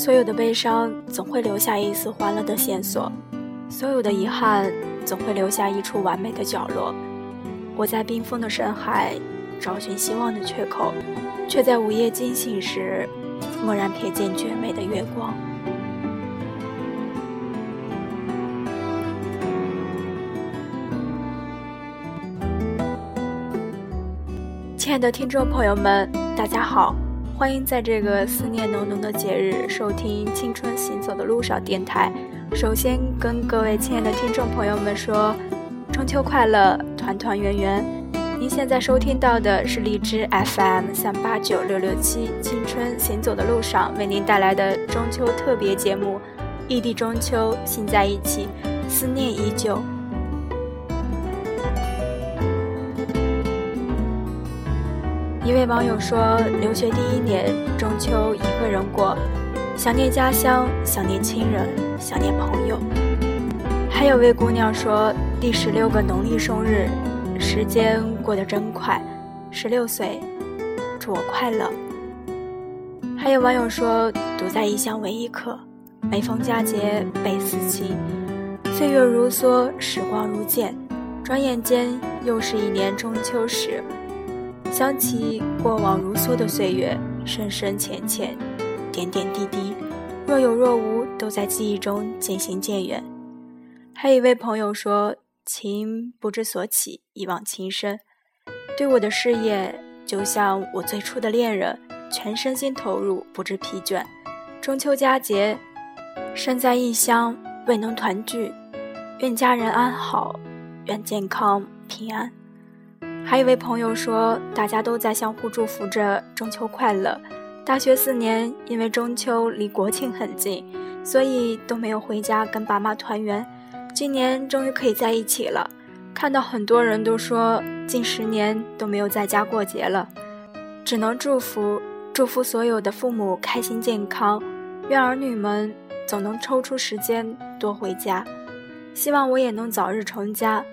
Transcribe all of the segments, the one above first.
所有的悲伤总会留下一丝欢乐的线索，所有的遗憾总会留下一处完美的角落。我在冰封的深海找寻希望的缺口，却在午夜惊醒时，蓦然瞥见绝美的月光。亲爱的听众朋友们，大家好，欢迎在这个思念浓浓的节日收听《青春行走的路上》电台。首先跟各位亲爱的听众朋友们说，中秋快乐，团团圆圆。您现在收听到的是荔枝 FM 三八九六六七《青春行走的路上》为您带来的中秋特别节目，异地中秋，心在一起，思念依旧。一位网友说：“留学第一年，中秋一个人过，想念家乡，想念亲人，想念朋友。”还有位姑娘说：“第十六个农历生日，时间过得真快，十六岁，祝我快乐。”还有网友说：“独在异乡为异客，每逢佳节倍思亲。岁月如梭，时光如箭，转眼间又是一年中秋时。”想起过往如梭的岁月，深深浅浅，点点滴滴，若有若无，都在记忆中渐行渐远。还有一位朋友说：“情不知所起，一往情深。”对我的事业，就像我最初的恋人，全身心投入，不知疲倦。中秋佳节，身在异乡，未能团聚，愿家人安好，愿健康平安。还有一位朋友说，大家都在相互祝福着中秋快乐。大学四年，因为中秋离国庆很近，所以都没有回家跟爸妈团圆。今年终于可以在一起了。看到很多人都说近十年都没有在家过节了，只能祝福祝福所有的父母开心健康，愿儿女们总能抽出时间多回家。希望我也能早日成家。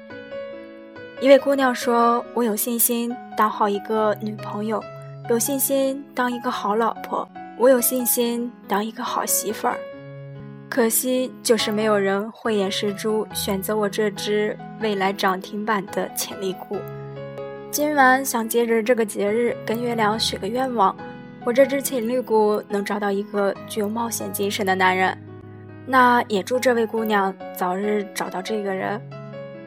一位姑娘说：“我有信心当好一个女朋友，有信心当一个好老婆，我有信心当一个好媳妇儿。可惜就是没有人慧眼识珠，选择我这只未来涨停板的潜力股。今晚想借着这个节日跟月亮许个愿望，我这只潜力股能找到一个具有冒险精神的男人。那也祝这位姑娘早日找到这个人。”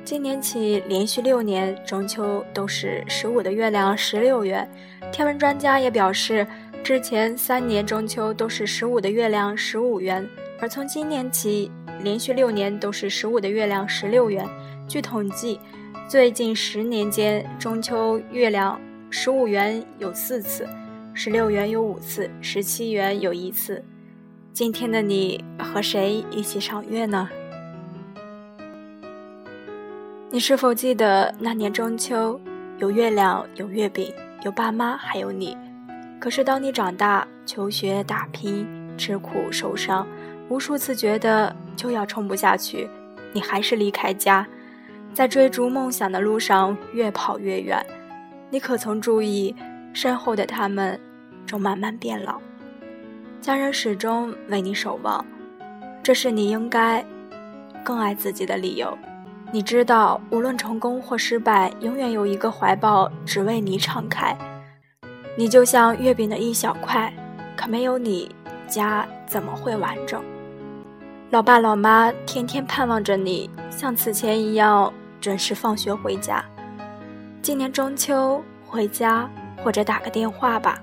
今年起，连续六年中秋都是十五的月亮十六圆。天文专家也表示，之前三年中秋都是十五的月亮十五圆，而从今年起，连续六年都是十五的月亮十六圆。据统计，最近十年间，中秋月亮十五圆有四次，十六圆有五次，十七圆有一次。今天的你和谁一起赏月呢？你是否记得那年中秋，有月亮，有月饼，有爸妈，还有你？可是当你长大，求学、打拼、吃苦受伤，无数次觉得就要撑不下去，你还是离开家，在追逐梦想的路上越跑越远。你可曾注意，身后的他们正慢慢变老？家人始终为你守望，这是你应该更爱自己的理由。你知道，无论成功或失败，永远有一个怀抱只为你敞开。你就像月饼的一小块，可没有你，家怎么会完整？老爸老妈天天盼望着你像此前一样准时放学回家。今年中秋回家或者打个电话吧。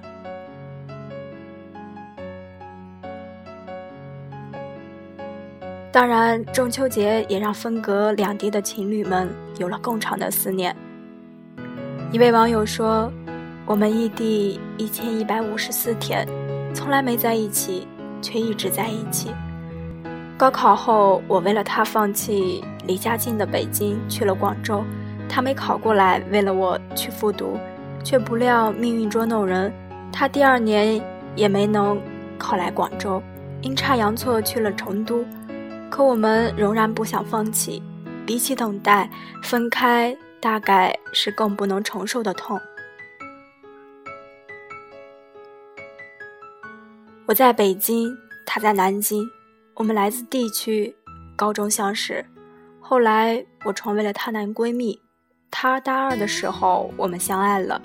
当然，中秋节也让分隔两地的情侣们有了更长的思念。一位网友说：“我们异地一千一百五十四天，从来没在一起，却一直在一起。高考后，我为了他放弃离家近的北京，去了广州。他没考过来，为了我去复读，却不料命运捉弄人，他第二年也没能考来广州，阴差阳错去了成都。”可我们仍然不想放弃，比起等待，分开大概是更不能承受的痛。我在北京他在南京，我们来自地区，高中相识。后来我成为了她男闺蜜。她大二的时候，我们相爱了。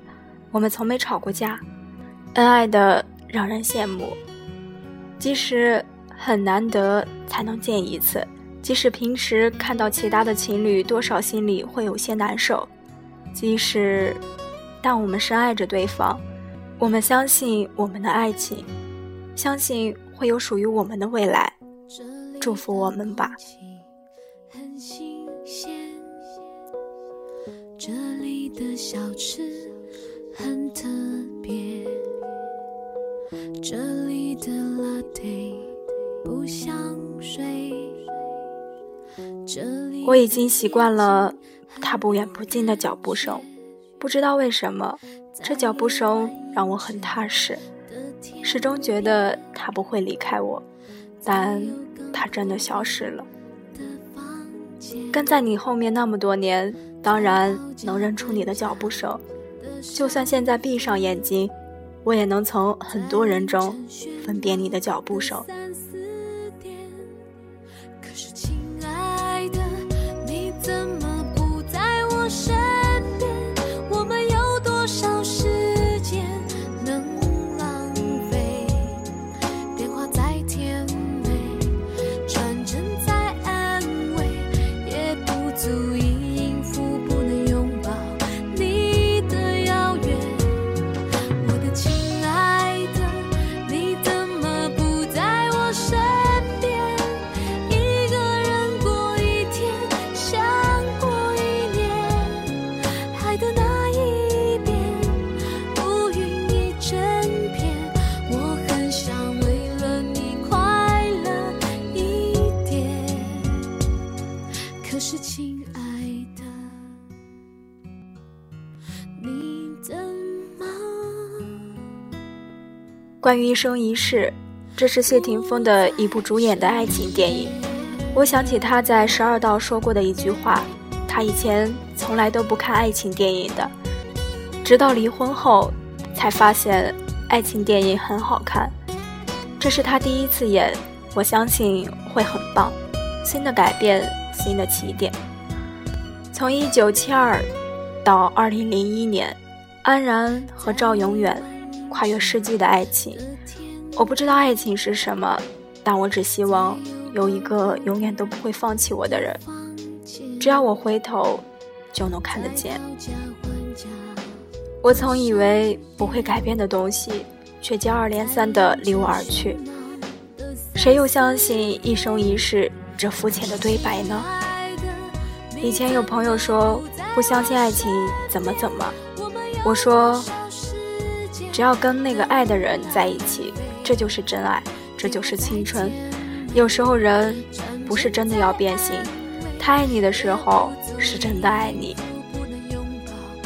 我们从没吵过架，恩爱的让人羡慕。即使很难得才能见一次，即使平时看到其他的情侣，多少心里会有些难受。即使，但我们深爱着对方，我们相信我们的爱情，相信会有属于我们的未来。祝福我们吧。这里的小吃很特别，这里的 latte 不想睡。我已经习惯了他不远不近的脚步声，不知道为什么，这脚步声让我很踏实，始终觉得他不会离开我，但他真的消失了。跟在你后面那么多年，当然能认出你的脚步声，就算现在闭上眼睛，我也能从很多人中分辨你的脚步声。关于一生一世，这是谢霆锋的一部主演的爱情电影。我想起他在《十二道》说过的一句话：他以前从来都不看爱情电影的，直到离婚后才发现爱情电影很好看。这是他第一次演，我相信会很棒。新的改变，新的起点。从1972到2001年，安然和赵永远。跨越世纪的爱情，我不知道爱情是什么，但我只希望有一个永远都不会放弃我的人，只要我回头就能看得见。我曾以为不会改变的东西，却接二连三的离我而去。谁又相信一生一世这肤浅的对白呢？以前有朋友说不相信爱情怎么怎么，我说。只要跟那个爱的人在一起，这就是真爱，这就是青春。有时候人不是真的要变心，他爱你的时候是真的爱你。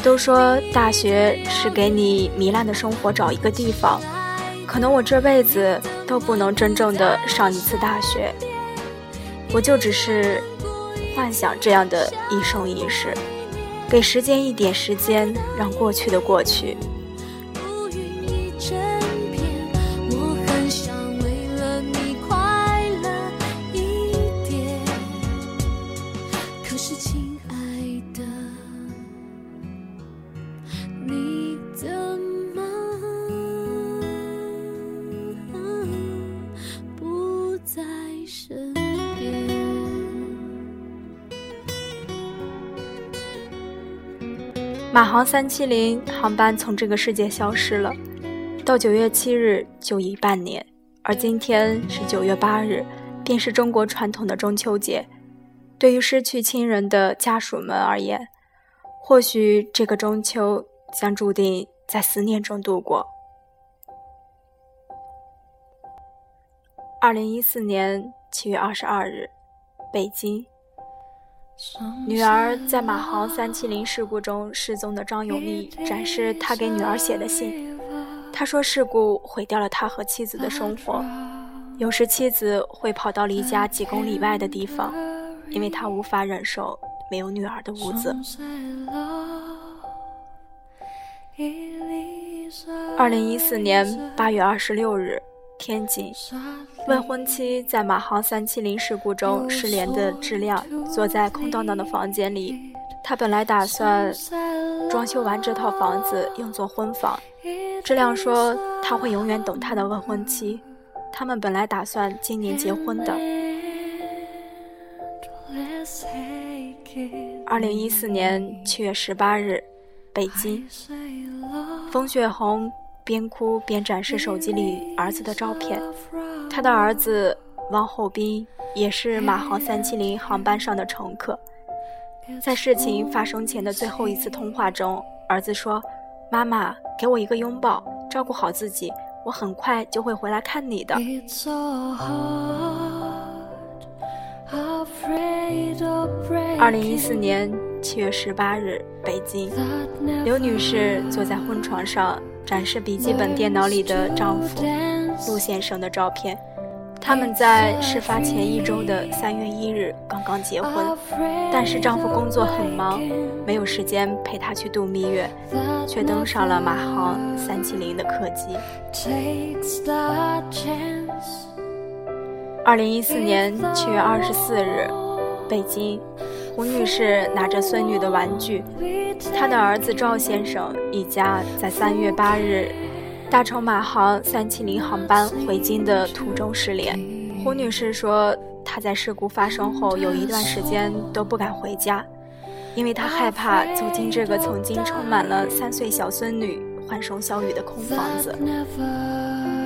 都说大学是给你糜烂的生活找一个地方，可能我这辈子都不能真正的上一次大学，我就只是幻想这样的一生一世，给时间一点时间，让过去的过去。马航三七零航班从这个世界消失了，到九月七日就已半年，而今天是九月八日，便是中国传统的中秋节。对于失去亲人的家属们而言，或许这个中秋将注定在思念中度过。二零一四年七月二十二日，北京。女儿在马航三七零事故中失踪的张永利展示他给女儿写的信。他说：“事故毁掉了他和妻子的生活。有时妻子会跑到离家几公里外的地方，因为他无法忍受没有女儿的屋子。”二零一四年八月二十六日，天津，未婚妻在马航三七零事故中失联的质量坐在空荡荡的房间里。他本来打算装修完这套房子用作婚房。质量说他会永远等他的未婚妻。他们本来打算今年结婚的。二零一四年七月十八日，北京，冯雪红边哭边展示手机里儿子的照片。他的儿子王厚斌也是马航三七零航班上的乘客。在事情发生前的最后一次通话中，儿子说：“妈妈，给我一个拥抱，照顾好自己。”我很快就会回来看你的。二零一四年七月十八日，北京，刘女士坐在婚床上，展示笔记本电脑里的丈夫陆先生的照片。他们在事发前一周的三月一日刚刚结婚，但是丈夫工作很忙，没有时间陪她去度蜜月，却登上了马航三七零的客机。二零一四年七月二十四日，北京，胡女士拿着孙女的玩具，她的儿子赵先生一家在三月八日。搭乘马航三七零航班回京的途中失联。胡女士说，她在事故发生后有一段时间都不敢回家，因为她害怕走进这个曾经充满了三岁小孙女欢声笑语的空房子。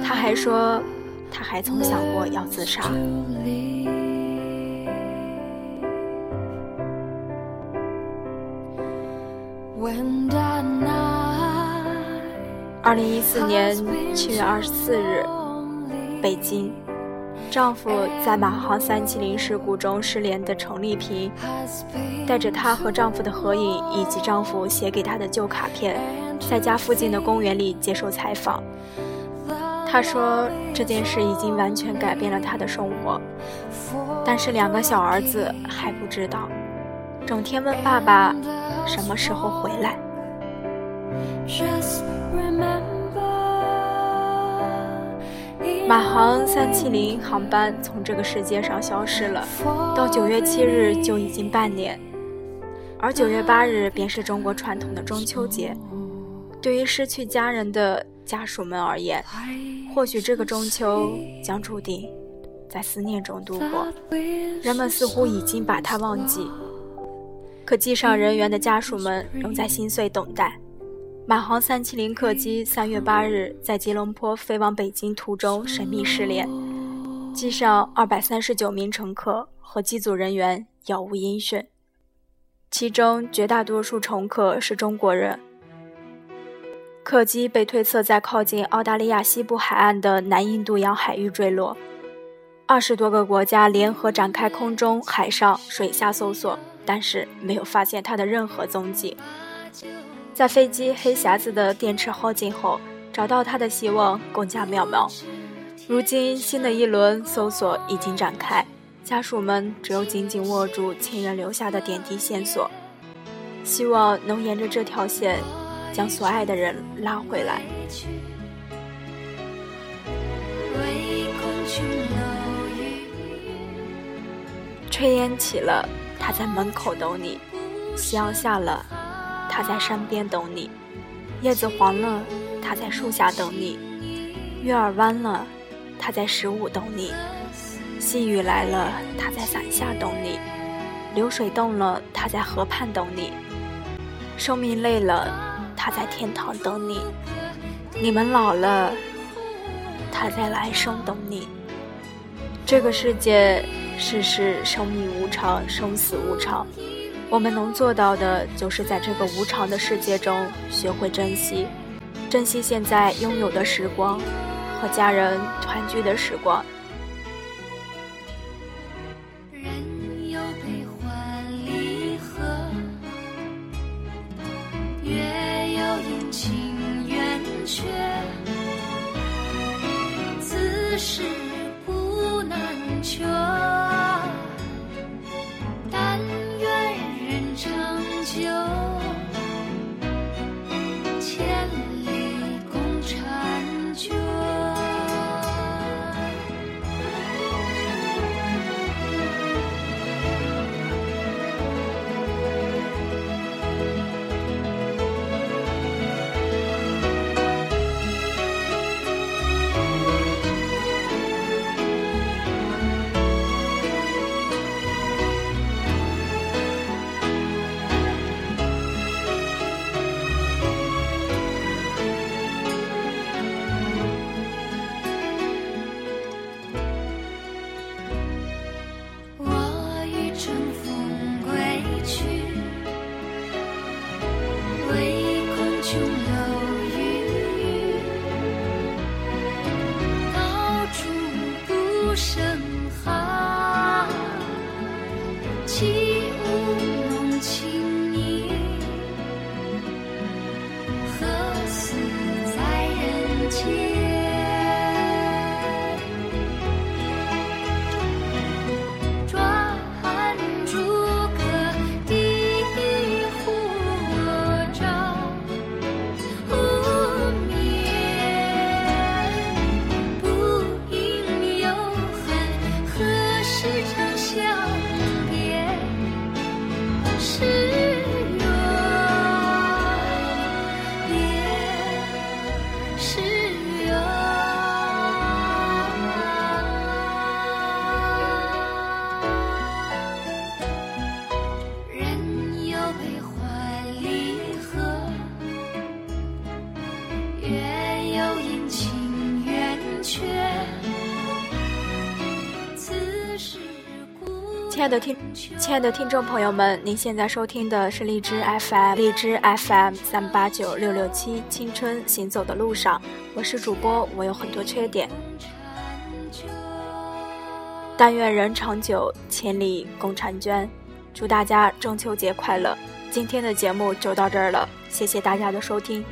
她还说，她还曾想过要自杀。二零一四年七月二十四日，北京，丈夫在马航三七零事故中失联的程丽萍，带着她和丈夫的合影以及丈夫写给她的旧卡片，在家附近的公园里接受采访。她说这件事已经完全改变了她的生活，但是两个小儿子还不知道，整天问爸爸什么时候回来。马航三七零航班从这个世界上消失了，到九月七日就已经半年，而九月八日便是中国传统的中秋节。对于失去家人的家属们而言，或许这个中秋将注定在思念中度过。人们似乎已经把它忘记，可机上人员的家属们仍在心碎等待。马航三七零客机三月八日在吉隆坡飞往北京途中神秘失联，机上二百三十九名乘客和机组人员杳无音讯，其中绝大多数乘客是中国人。客机被推测在靠近澳大利亚西部海岸的南印度洋海域坠落，二十多个国家联合展开空中、海上、水下搜索，但是没有发现他的任何踪迹。在飞机黑匣子的电池耗尽后，找到他的希望更加渺茫。如今，新的一轮搜索已经展开，家属们只有紧紧握住亲人留下的点滴线索，希望能沿着这条线，将所爱的人拉回来。炊烟起了，他在门口等你；夕阳下了。他在山边等你，叶子黄了；他在树下等你，月儿弯了；他在十五等你，细雨来了；他在伞下等你，流水动了；他在河畔等你，生命累了；他在天堂等你，你们老了；他在来生等你。这个世界，世事生命无常生死无常。我们能做到的就是在这个无常的世界中学会珍惜珍惜现在拥有的时光和家人团聚的时光。人有悲欢离合月有阴晴圆缺此事不舍的听，亲爱的听众朋友们，您现在收听的是荔枝 FM，荔枝 FM 三八九六六七，青春行走的路上，我是主播，我有很多缺点，但愿人长久，千里共婵娟，祝大家中秋节快乐！今天的节目就到这儿了，谢谢大家的收听。